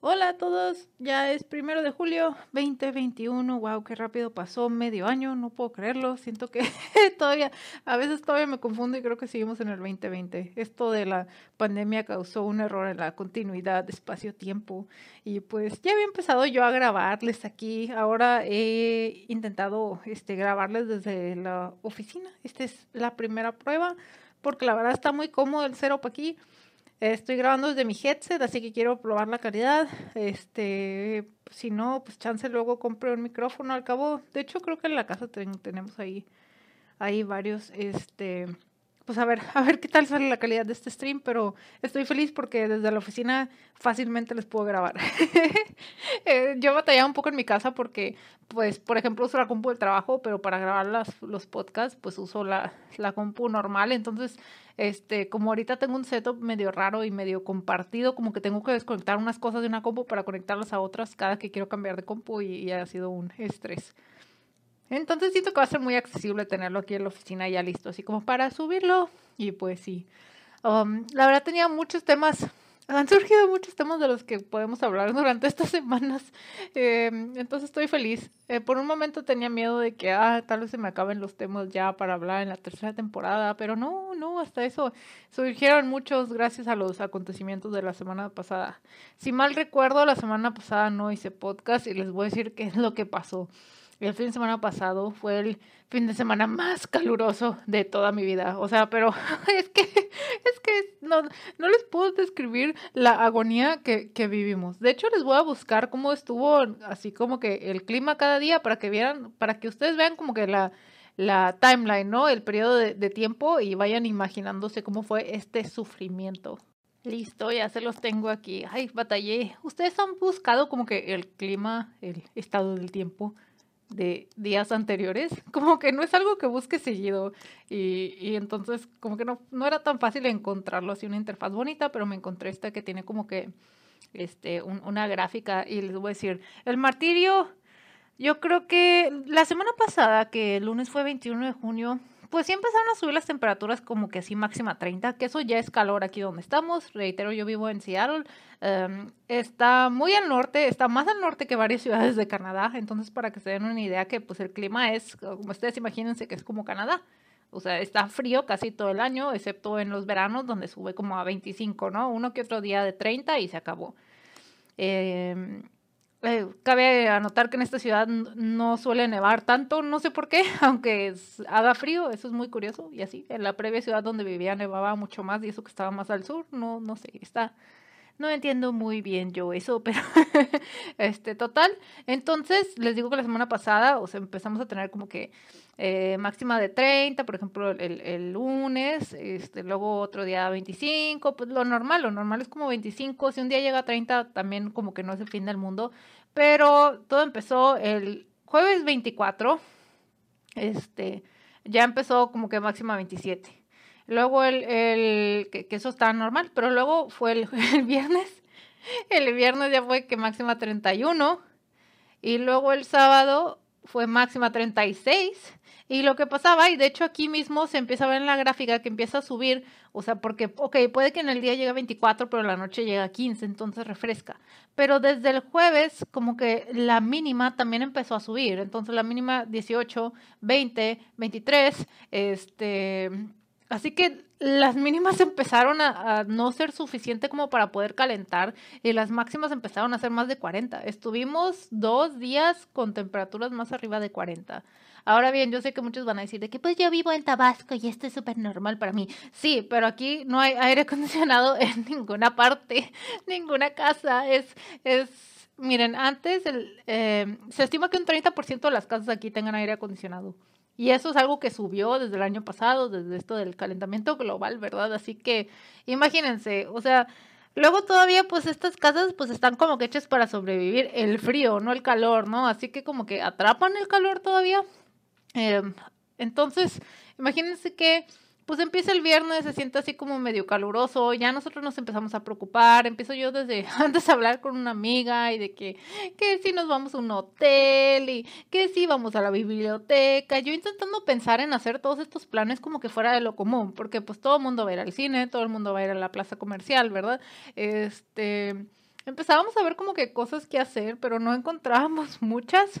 Hola a todos, ya es primero de julio 2021, wow, qué rápido pasó medio año, no puedo creerlo, siento que todavía, a veces todavía me confundo y creo que seguimos en el 2020. Esto de la pandemia causó un error en la continuidad espacio-tiempo y pues ya había empezado yo a grabarles aquí, ahora he intentado este, grabarles desde la oficina, esta es la primera prueba porque la verdad está muy cómodo el setup aquí Estoy grabando desde mi headset, así que quiero probar la calidad. Este, si no, pues chance luego compro un micrófono al cabo. De hecho, creo que en la casa tenemos ahí, ahí varios, este, pues a ver, a ver qué tal sale la calidad de este stream, pero estoy feliz porque desde la oficina fácilmente les puedo grabar. eh, yo batallaba un poco en mi casa porque, pues, por ejemplo, uso la compu del trabajo, pero para grabar las, los podcasts, pues uso la, la compu normal. Entonces, este, como ahorita tengo un setup medio raro y medio compartido, como que tengo que desconectar unas cosas de una compu para conectarlas a otras cada que quiero cambiar de compu y, y ha sido un estrés. Entonces siento que va a ser muy accesible tenerlo aquí en la oficina ya listo, así como para subirlo. Y pues sí. Um, la verdad tenía muchos temas. Han surgido muchos temas de los que podemos hablar durante estas semanas. Eh, entonces estoy feliz. Eh, por un momento tenía miedo de que ah, tal vez se me acaben los temas ya para hablar en la tercera temporada, pero no, no, hasta eso surgieron muchos gracias a los acontecimientos de la semana pasada. Si mal recuerdo, la semana pasada no hice podcast y les voy a decir qué es lo que pasó. El fin de semana pasado fue el fin de semana más caluroso de toda mi vida. O sea, pero es que, es que no, no les puedo describir la agonía que, que vivimos. De hecho, les voy a buscar cómo estuvo así como que el clima cada día para que vieran, para que ustedes vean como que la, la timeline, ¿no? El periodo de, de tiempo y vayan imaginándose cómo fue este sufrimiento. Listo, ya se los tengo aquí. Ay, batallé. Ustedes han buscado como que el clima, el estado del tiempo de días anteriores, como que no es algo que busque seguido y, y entonces como que no, no era tan fácil encontrarlo así una interfaz bonita, pero me encontré esta que tiene como que este, un, una gráfica y les voy a decir, el martirio, yo creo que la semana pasada, que el lunes fue 21 de junio, pues sí empezaron a subir las temperaturas como que así máxima 30, que eso ya es calor aquí donde estamos. Reitero, yo vivo en Seattle. Um, está muy al norte, está más al norte que varias ciudades de Canadá. Entonces, para que se den una idea que pues el clima es, como ustedes imagínense que es como Canadá. O sea, está frío casi todo el año, excepto en los veranos donde sube como a 25, ¿no? Uno que otro día de 30 y se acabó. Eh, eh, cabe anotar que en esta ciudad no suele nevar tanto, no sé por qué, aunque haga frío, eso es muy curioso. Y así, en la previa ciudad donde vivía nevaba mucho más y eso que estaba más al sur, no, no sé, está, no entiendo muy bien yo eso, pero este, total. Entonces, les digo que la semana pasada, o sea, empezamos a tener como que eh, máxima de 30, por ejemplo, el, el, lunes, este, luego otro día 25, pues lo normal, lo normal es como 25, si un día llega a 30 también como que no es el fin del mundo, pero todo empezó el jueves 24, este, ya empezó como que máxima 27. Luego el, el que, que, eso está normal, pero luego fue el, el, viernes. El viernes ya fue que máxima 31. Y luego el sábado fue máxima 36. Y lo que pasaba, y de hecho aquí mismo se empieza a ver en la gráfica que empieza a subir, o sea, porque, ok, puede que en el día llegue a 24, pero en la noche llega a 15, entonces refresca. Pero desde el jueves, como que la mínima también empezó a subir, entonces la mínima 18, 20, 23, este, Así que las mínimas empezaron a, a, no ser suficiente como para poder calentar y las máximas empezaron a ser más de 40. Estuvimos dos días con temperaturas más arriba de 40. Ahora bien, yo sé que muchos van a decir de que pues yo vivo en Tabasco y esto es súper normal para mí. Sí, pero aquí no hay aire acondicionado en ninguna parte, ninguna casa. Es, es miren, antes eh, se estima que un 30% de las casas aquí tengan aire acondicionado. Y eso es algo que subió desde el año pasado, desde esto del calentamiento global, ¿verdad? Así que imagínense, o sea, luego todavía pues estas casas pues están como que hechas para sobrevivir el frío, no el calor, ¿no? Así que como que atrapan el calor todavía. Eh, entonces, imagínense que pues empieza el viernes, se siente así como medio caluroso, ya nosotros nos empezamos a preocupar, empiezo yo desde antes a hablar con una amiga y de que, que si nos vamos a un hotel y que si vamos a la biblioteca, yo intentando pensar en hacer todos estos planes como que fuera de lo común, porque pues todo el mundo va a ir al cine, todo el mundo va a ir a la plaza comercial, ¿verdad? Este empezábamos a ver como que cosas que hacer, pero no encontrábamos muchas.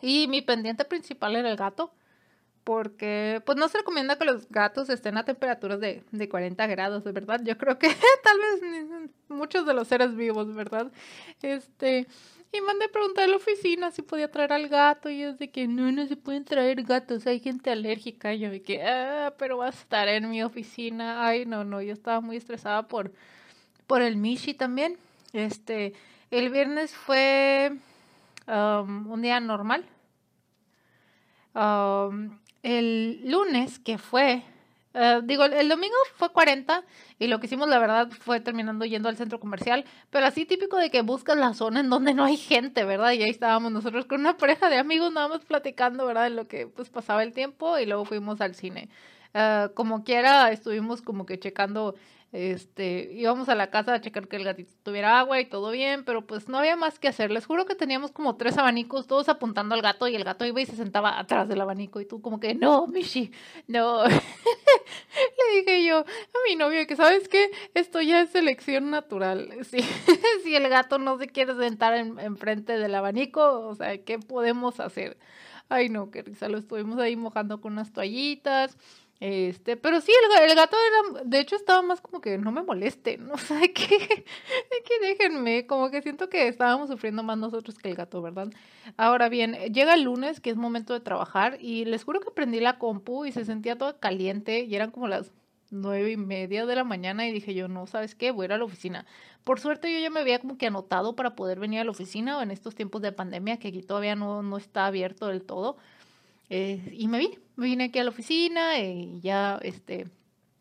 Y mi pendiente principal era el gato, porque pues no se recomienda que los gatos estén a temperaturas de, de 40 grados, de verdad. Yo creo que tal vez muchos de los seres vivos, ¿verdad? Este, y mandé a preguntar a la oficina si podía traer al gato. Y es de que no, no se pueden traer gatos, hay gente alérgica. Y yo de que, ah, pero va a estar en mi oficina. Ay, no, no, yo estaba muy estresada por, por el Mishi también. Este, el viernes fue um, un día normal. Um, el lunes, que fue eh, digo, el domingo fue 40 y lo que hicimos, la verdad, fue terminando yendo al centro comercial, pero así típico de que buscas la zona en donde no hay gente, ¿verdad? Y ahí estábamos nosotros con una pareja de amigos, nada más platicando, ¿verdad? De lo que pues pasaba el tiempo y luego fuimos al cine. Uh, como quiera, estuvimos como que checando este, íbamos a la casa a checar que el gatito tuviera agua y todo bien, pero pues no había más que hacer. Les juro que teníamos como tres abanicos, todos apuntando al gato, y el gato iba y se sentaba atrás del abanico, y tú como que, no, Mishi, no. Le dije yo a mi novio que, ¿sabes qué? Esto ya es selección natural. Si, si el gato no se quiere sentar enfrente en del abanico, o sea, ¿qué podemos hacer? Ay, no, qué risa, lo estuvimos ahí mojando con unas toallitas este, pero sí, el, gato era, de hecho estaba más como que no me moleste ¿no? O sea, que, que déjenme, como que siento que estábamos sufriendo más nosotros que el gato, ¿verdad? Ahora bien, llega el lunes, que es momento de trabajar, y les juro que prendí la compu y se sentía toda caliente, y eran como las nueve y media de la mañana, y dije yo, no, ¿sabes qué? Voy a ir a la oficina. Por suerte yo ya me había como que anotado para poder venir a la oficina en estos tiempos de pandemia, que aquí todavía no, no está abierto del todo. Eh, y me vine, vine aquí a la oficina y ya, este,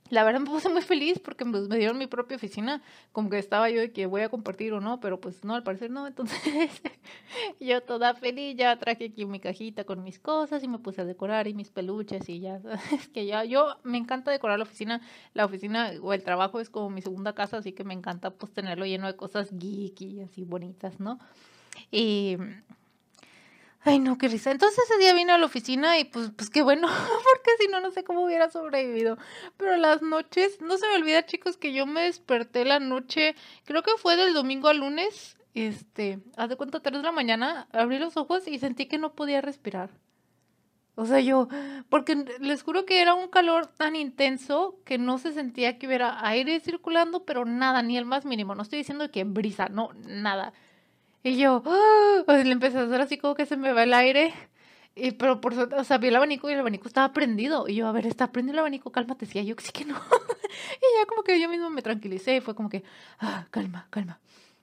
la verdad me puse muy feliz porque pues, me dieron mi propia oficina, como que estaba yo de que voy a compartir o no, pero pues no, al parecer no, entonces yo toda feliz ya traje aquí mi cajita con mis cosas y me puse a decorar y mis peluches y ya, es que ya, yo me encanta decorar la oficina, la oficina o el trabajo es como mi segunda casa, así que me encanta pues tenerlo lleno de cosas geek y así bonitas, ¿no? Y Ay, no, qué risa. Entonces ese día vine a la oficina y pues, pues qué bueno, porque si no, no sé cómo hubiera sobrevivido. Pero las noches, no se me olvida, chicos, que yo me desperté la noche, creo que fue del domingo al lunes, este, haz de cuenta, tres de la mañana, abrí los ojos y sentí que no podía respirar. O sea, yo, porque les juro que era un calor tan intenso que no se sentía que hubiera aire circulando, pero nada, ni el más mínimo. No estoy diciendo que brisa, no, nada. Y yo, ¡ah! le empecé a hacer así como que se me va el aire. Y, pero por o sea, vi el abanico y el abanico estaba prendido. Y yo, a ver, está prendido el abanico, cálmate. Decía yo, sí que no. y ya como que yo mismo me tranquilicé y fue como que, ah, calma, calma.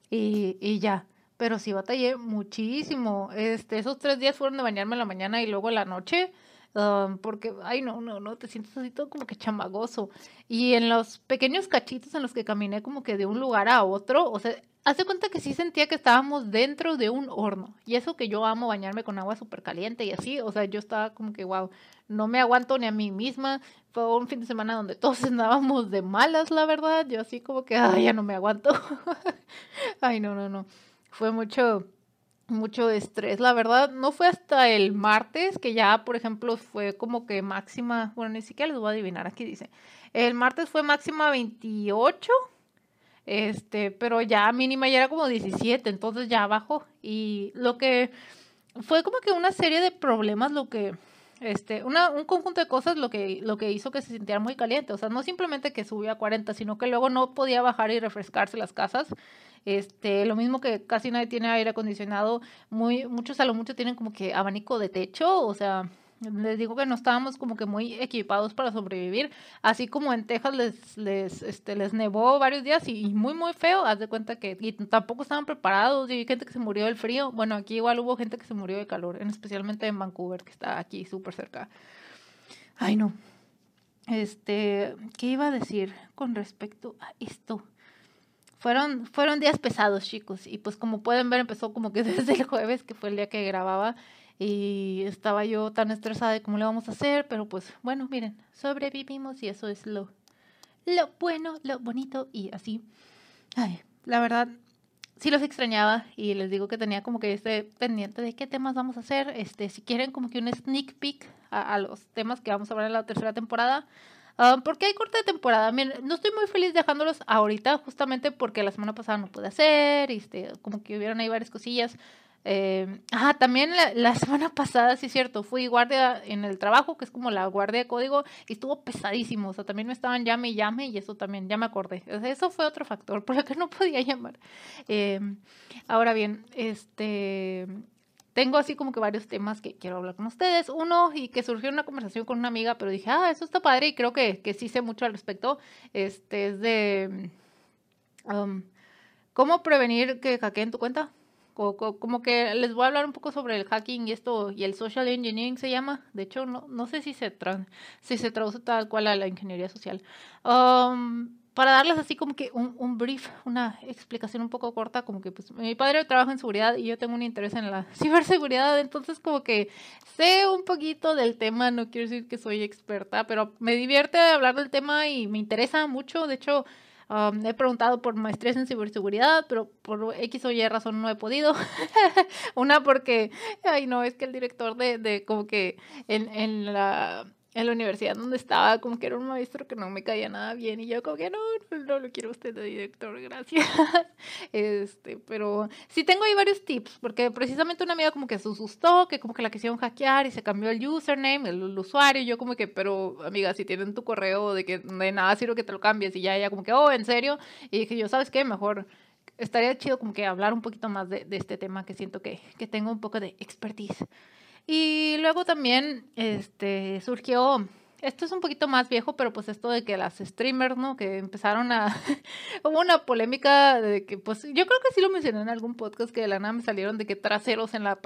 Y, y ya. Pero sí batallé muchísimo. Este, esos tres días fueron de bañarme en la mañana y luego en la noche. Um, porque, ay, no, no, no, te sientes así todo como que chamagoso. Y en los pequeños cachitos en los que caminé como que de un lugar a otro, o sea, hace cuenta que sí sentía que estábamos dentro de un horno. Y eso que yo amo bañarme con agua súper caliente y así, o sea, yo estaba como que, wow, no me aguanto ni a mí misma. Fue un fin de semana donde todos andábamos de malas, la verdad. Yo así como que, ay, ya no me aguanto. ay, no, no, no. Fue mucho, mucho estrés. La verdad, no fue hasta el martes que ya, por ejemplo, fue como que máxima, bueno, ni siquiera les voy a adivinar, aquí dice. El martes fue máxima 28 este, pero ya mínima ya era como 17, entonces ya bajó. Y lo que fue como que una serie de problemas lo que este, una, un conjunto de cosas lo que, lo que hizo que se sintiera muy caliente. O sea, no simplemente que subió a 40, sino que luego no podía bajar y refrescarse las casas. Este, lo mismo que casi nadie tiene aire acondicionado, muy, muchos a lo mucho tienen como que abanico de techo, o sea, les digo que no estábamos como que muy equipados para sobrevivir. Así como en Texas les, les, este, les nevó varios días y, muy, muy feo. Haz de cuenta que y tampoco estaban preparados. Y hay gente que se murió del frío. Bueno, aquí igual hubo gente que se murió de calor, en especialmente en Vancouver, que está aquí súper cerca. Ay, no. Este, ¿qué iba a decir con respecto a esto? Fueron, fueron días pesados, chicos. Y pues como pueden ver, empezó como que desde el jueves, que fue el día que grababa y estaba yo tan estresada de cómo le vamos a hacer, pero pues bueno, miren, sobrevivimos y eso es lo, lo bueno, lo bonito y así. Ay, la verdad, sí los extrañaba y les digo que tenía como que este pendiente de qué temas vamos a hacer. Este, si quieren como que un sneak peek a, los temas que vamos a hablar en la tercera temporada, Ah, porque hay corte de temporada. Miren, no estoy muy feliz dejándolos ahorita, justamente porque la semana pasada no pude hacer, y este, como que hubieron ahí varias cosillas. Ajá, también la, semana pasada, sí es cierto, fui guardia en el trabajo, que es como la guardia de código, y estuvo pesadísimo. O sea, también me estaban llame y llame, y eso también, ya me acordé. eso fue otro factor por el que no podía llamar. Eh, ahora bien, este. Tengo así como que varios temas que quiero hablar con ustedes. Uno, y que surgió una conversación con una amiga, pero dije, ah, eso está padre, y creo que, que sí sé mucho al respecto. Este es de. Um, ¿Cómo prevenir que hackeen tu cuenta? Como que les voy a hablar un poco sobre el hacking y esto y el social engineering se llama. De hecho, no, no sé si se, si se traduce tal cual a la ingeniería social. Um, para darles así como que un, un, brief, una explicación un poco corta, como que pues mi padre trabaja en seguridad y yo tengo un interés en la ciberseguridad, entonces como que sé un poquito del tema, no quiero decir que soy experta, pero me divierte hablar del tema y me interesa mucho, de hecho Um, he preguntado por maestrías en ciberseguridad, pero por X o Y razón no he podido. Una porque, ay no, es que el director de, de como que en, en la en la universidad donde estaba, como que era un maestro que no me caía nada bien y yo como que no, no, lo quiero usted de director, gracias. Este, pero sí tengo ahí varios tips, porque precisamente una amiga como que se asustó, que como que la quisieron hackear y se cambió el username, el, usuario, y yo como que, pero amiga, si tienen tu correo de que de nada sirve que te lo cambies y ya ella como que, oh, ¿en serio? Y dije yo, ¿sabes qué? Mejor estaría chido como que hablar un poquito más de, de este tema que siento que, que tengo un poco de expertise. Y luego también este, surgió, esto es un poquito más viejo, pero pues esto de que las streamers, ¿no? Que empezaron a, una polémica de que, pues yo creo que sí lo mencioné en algún podcast que de la nada me salieron de que traseros en la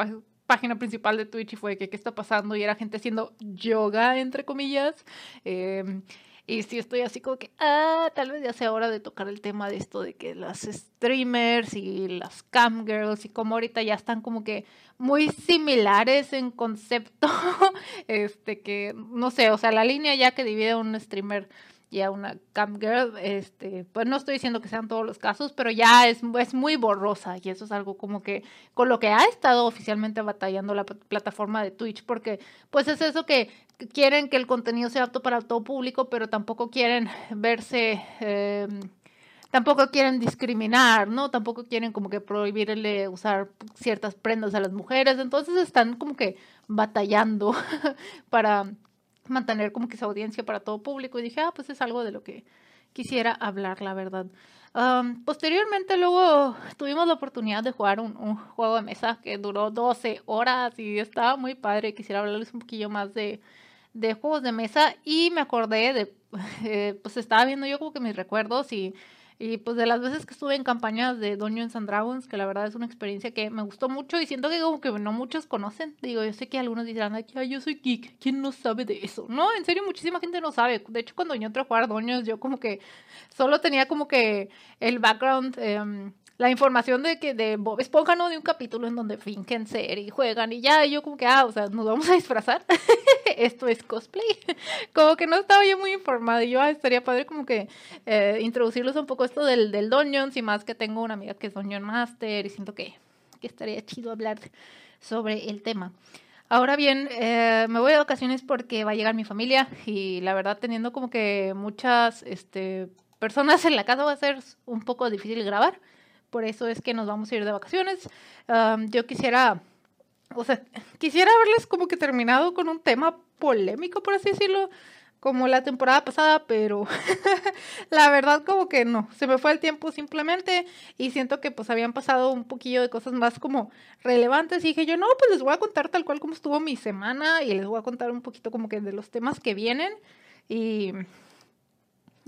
página principal de Twitch y fue que qué está pasando y era gente haciendo yoga, entre comillas. Eh, y sí estoy así como que, ah, tal vez ya sea hora de tocar el tema de esto de que las streamers y las cam girls y como ahorita ya están como que muy similares en concepto, este que, no sé, o sea, la línea ya que divide a un streamer y a una cam girl, este, pues no estoy diciendo que sean todos los casos, pero ya es, es muy borrosa y eso es algo como que con lo que ha estado oficialmente batallando la plataforma de Twitch, porque pues es eso que quieren que el contenido sea apto para todo público, pero tampoco quieren verse, em, tampoco quieren discriminar, ¿no? Tampoco quieren como que prohibirle usar ciertas prendas a las mujeres, entonces están como que batallando para mantener como que esa audiencia para todo público y dije, ah, pues es algo de lo que quisiera hablar, la verdad. posteriormente luego tuvimos la oportunidad de jugar un, un, juego de mesa que duró 12 horas y estaba muy padre. Quisiera hablarles un poquillo más de, de juegos de mesa y me acordé de, eh, pues estaba viendo yo como que mis recuerdos y, y pues de las veces que estuve en campañas de Dungeons and Dragons, que la verdad es una experiencia que me gustó mucho y siento que como que no muchos conocen. Digo, yo sé que algunos dirán, ay, yo soy geek, ¿quién no sabe de eso? No, en serio, muchísima gente no sabe. De hecho, cuando yo entré a jugar Dungeons, yo como que solo tenía como que el background... Eh, la información de que de Bob Esponja, ¿no? De un capítulo en donde fingen ser y juegan y ya, y yo como que, ah, o sea, nos vamos a disfrazar. Esto es cosplay. como que no estaba yo muy informada y yo ah, estaría padre como que eh, introducirles un poco esto del, del Dungeons y más que tengo una amiga que es Dungeon Master y siento que, que estaría chido hablar sobre el tema. Ahora bien, eh, me voy de vacaciones porque va a llegar mi familia y la verdad teniendo como que muchas este, personas en la casa va a ser un poco difícil grabar por eso es que nos vamos a ir de vacaciones. yo quisiera, o sea, quisiera haberles como que terminado con un tema polémico, por así decirlo, como la temporada pasada, pero la verdad como que no, se me fue el tiempo simplemente y siento que pues habían pasado un poquillo de cosas más como relevantes y dije yo, no, pues les voy a contar tal cual como estuvo mi semana y les voy a contar un poquito como que de los temas que vienen y...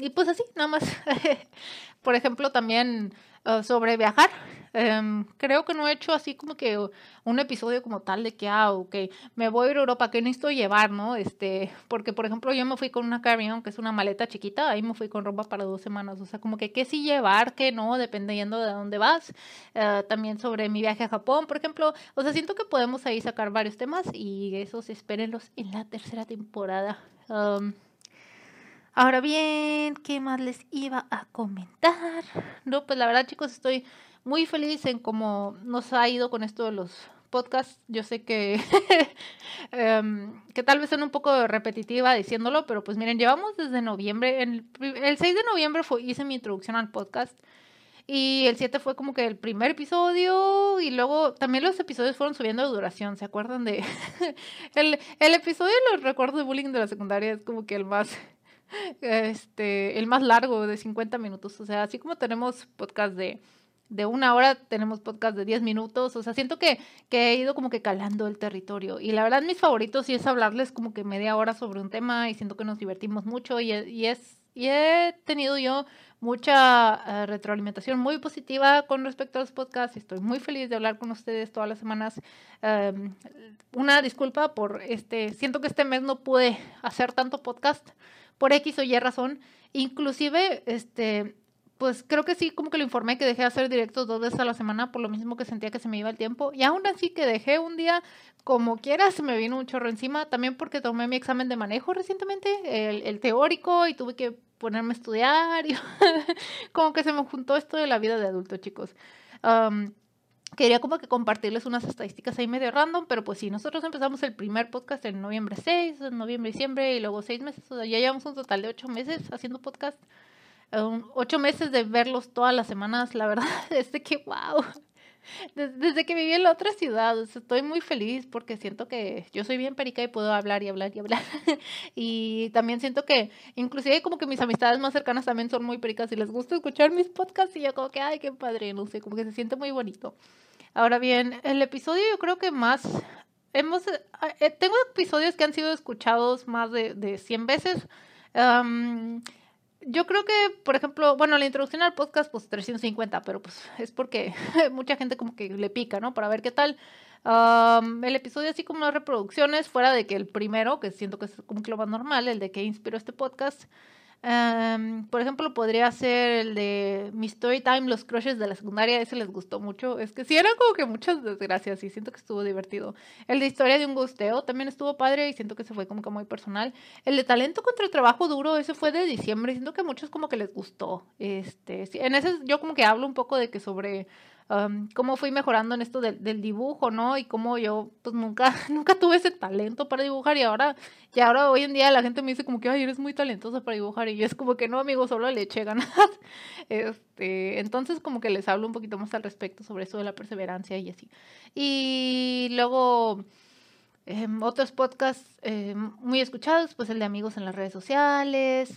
Y pues así, nada más. Por ejemplo, también Ah, sobre viajar. Em, creo que no he hecho así como que un episodio como tal de que, ah, ok, me voy a ir a Europa, que necesito llevar, ¿no? Este, porque por ejemplo yo me fui con una carry que es una maleta chiquita, ahí me fui con ropa para dos semanas, o sea, como que qué sí llevar, qué no, dependiendo de dónde vas. Ah, también sobre mi viaje a Japón, por ejemplo, o sea, siento que podemos ahí sacar varios temas y esos espérenlos en la tercera temporada. Ahora bien, ¿qué más les iba a comentar? No, pues la verdad chicos estoy muy feliz en cómo nos ha ido con esto de los podcast. Yo sé que, em, que tal vez son un poco repetitiva diciéndolo, pero pues miren, llevamos desde noviembre. El, el 6 de noviembre hice mi introducción al podcast. Y el 7 fue como que el primer episodio y luego también los episodios fueron subiendo de duración, ¿se acuerdan de? el episodio de los recuerdos de bullying de la secundaria es como que el más, este, el más largo de 50 minutos. O sea, así como tenemos podcast de, de una hora, tenemos podcast de 10 minutos. O sea, siento que, que he ido como que calando el territorio. Y la verdad, mis favoritos sí es hablarles como que media hora sobre un tema y siento que nos divertimos mucho y, es, y he tenido yo mucha eh, retroalimentación muy positiva con respecto a los podcasts. Estoy muy feliz de hablar con ustedes todas las semanas. Em, una disculpa por este, siento que este mes no pude hacer tanto podcast por X o Y razón. Inclusive, este, pues creo que sí, como que lo informé que dejé de hacer directos dos veces a la semana por lo mismo que sentía que se me iba el tiempo. Y aún así que dejé un día como quiera, se me vino un chorro encima. También porque tomé mi examen de manejo recientemente, el, el teórico, y tuve que ponerme a estudiar. Y como que se me juntó esto de la vida de adulto, chicos. Quería como que compartirles unas estadísticas ahí medio random, pero pues sí, nosotros empezamos el primer podcast en noviembre 6, en noviembre, diciembre y luego seis meses. O sea, ya llevamos un total de ocho meses haciendo podcast ocho meses de verlos todas las semanas, la verdad es de que, wow, desde, que viví en la otra ciudad, estoy muy feliz porque siento que yo soy bien perica y puedo hablar y hablar y hablar. y también siento que, inclusive como que mis amistades más cercanas también son muy pericas y les gusta escuchar mis podcasts y yo como que, ay, qué padre, no sé, como que se siente muy bonito. Ahora bien, el episodio yo creo que más hemos, eh, tengo episodios que han sido escuchados más de, de 100 veces yo creo que, por ejemplo, bueno, la introducción al podcast, pues 350, pero pues es porque mucha gente como que le pica, ¿no? Para ver qué tal. el episodio así como las reproducciones, fuera de que el primero, que siento que es como que lo más normal, el de que inspiró este podcast, Um, por ejemplo, podría ser el de mi story time, los crushes de la secundaria, ese les gustó mucho. Es que sí, eran como que muchas desgracias y siento que estuvo divertido. El de historia de un gusteo también estuvo padre y siento que se fue como que muy personal. El de talento contra el trabajo duro, ese fue de diciembre, siento que a muchos como que les gustó. Este, en ese yo como que hablo un poco de que sobre cómo fui mejorando en esto del, del, dibujo, ¿no? Y cómo yo pues nunca, nunca tuve ese talento para dibujar y ahora, y ahora hoy en día la gente me dice como que, ay, eres muy talentosa para dibujar y yo es como que no, amigo, solo le eché ganas. este, entonces como que les hablo un poquito más al respecto sobre eso de la perseverancia y así. Y luego... Em, otros podcasts em, muy escuchados, pues el de amigos en las redes sociales.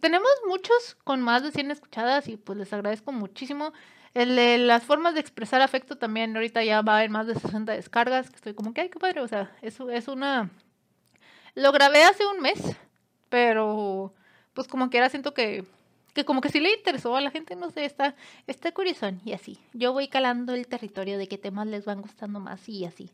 tenemos muchos con más de 100 escuchadas y pues les agradezco muchísimo. El de las formas de expresar afecto también, ahorita ya va haber más de 60 descargas, que estoy como que, ay, qué padre, o sea, eso es una... Lo grabé hace un mes, pero pues como que ahora siento que, que como que sí le interesó a la gente, no sé, está, está curioso y así. Yo voy calando el territorio de qué temas les van gustando más y así.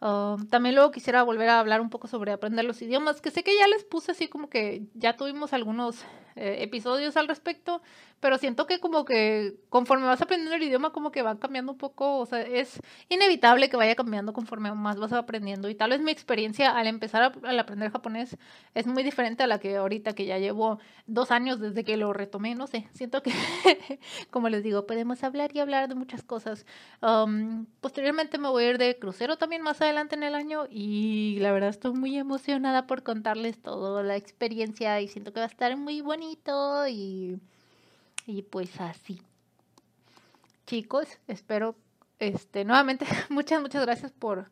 Um, también luego quisiera volver a hablar un poco sobre aprender los idiomas, que sé que ya les puse así como que ya tuvimos algunos eh, episodios al respecto, pero siento que como que conforme vas aprendiendo el idioma como que va cambiando un poco, o sea, es inevitable que vaya cambiando conforme más vas aprendiendo y tal vez mi experiencia al empezar al aprender japonés es muy diferente a la que ahorita que ya llevo dos años desde que lo retomé, no sé, siento que como les digo, podemos hablar y hablar de muchas cosas. Um, posteriormente me voy a ir de crucero también más adelante en el año y la verdad estoy muy emocionada por contarles toda la experiencia y siento que va a estar muy bonito y, y pues así. Chicos, espero, este, nuevamente, muchas, muchas gracias por,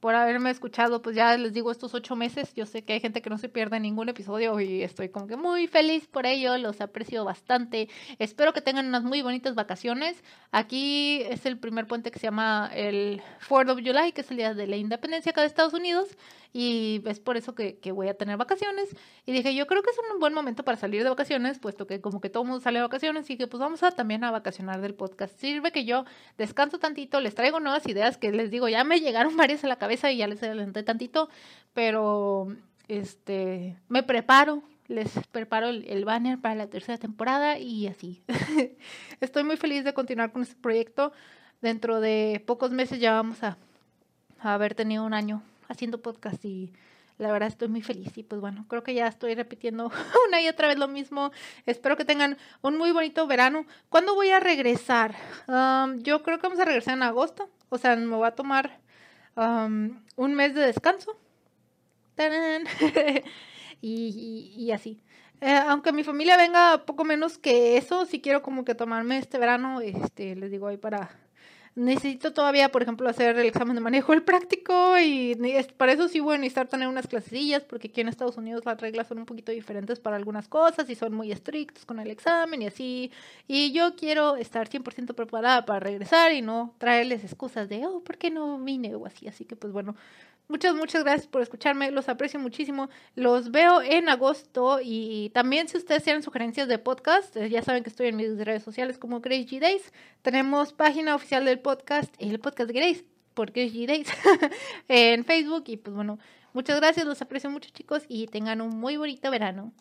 por haberme escuchado, pues ya les digo, estos ocho meses, yo sé que hay gente que no se pierde ningún episodio y estoy como que muy feliz por ello, los aprecio bastante. Espero que tengan unas muy bonitas vacaciones. Aquí es el primer puente que se llama el 4 of July, que es el día de la independencia acá de Estados Unidos y es por eso que, voy a tener vacaciones. Y dije, yo creo que es un buen momento para salir de vacaciones, puesto que como que todo el mundo sale de vacaciones y que pues vamos a también a vacacionar del podcast. Sirve que yo descanso tantito, les traigo nuevas ideas que les digo, ya me llegaron varias a la cabeza y ya les adelanté tantito, pero este, me preparo. Les preparo el, banner para la tercera temporada y así. Estoy muy feliz de continuar con este proyecto. Dentro de pocos meses ya vamos a haber tenido un año haciendo podcast y la verdad estoy muy feliz y pues bueno, creo que ya estoy repitiendo una y otra vez lo mismo. Espero que tengan un muy bonito verano. ¿Cuándo voy a regresar? yo creo que vamos a regresar en agosto, o sea, me voy a tomar un mes de descanso. y, y, así. Eh, aunque mi familia venga poco menos que eso, si quiero como que tomarme este verano, este, les digo ahí para necesito todavía, por ejemplo, hacer el examen de manejo, el práctico, y para eso sí voy a necesitar tener unas clasillas, porque aquí en Estados Unidos las reglas son un poquito diferentes para algunas cosas y son muy estrictos con el examen y así. Y yo quiero estar 100% preparada para regresar y no traerles excusas de, oh, ¿por qué no vine? o así. Así que, pues bueno, Muchas, muchas gracias por escucharme, los aprecio muchísimo. Los veo en agosto y también si ustedes tienen sugerencias de podcast, eh, ya saben que estoy en mis redes sociales como Grace G Days. Tenemos página oficial del podcast, el podcast Grace, por Grace G Days, en Facebook. Y pues bueno, muchas gracias, los aprecio mucho chicos y tengan un muy bonito verano.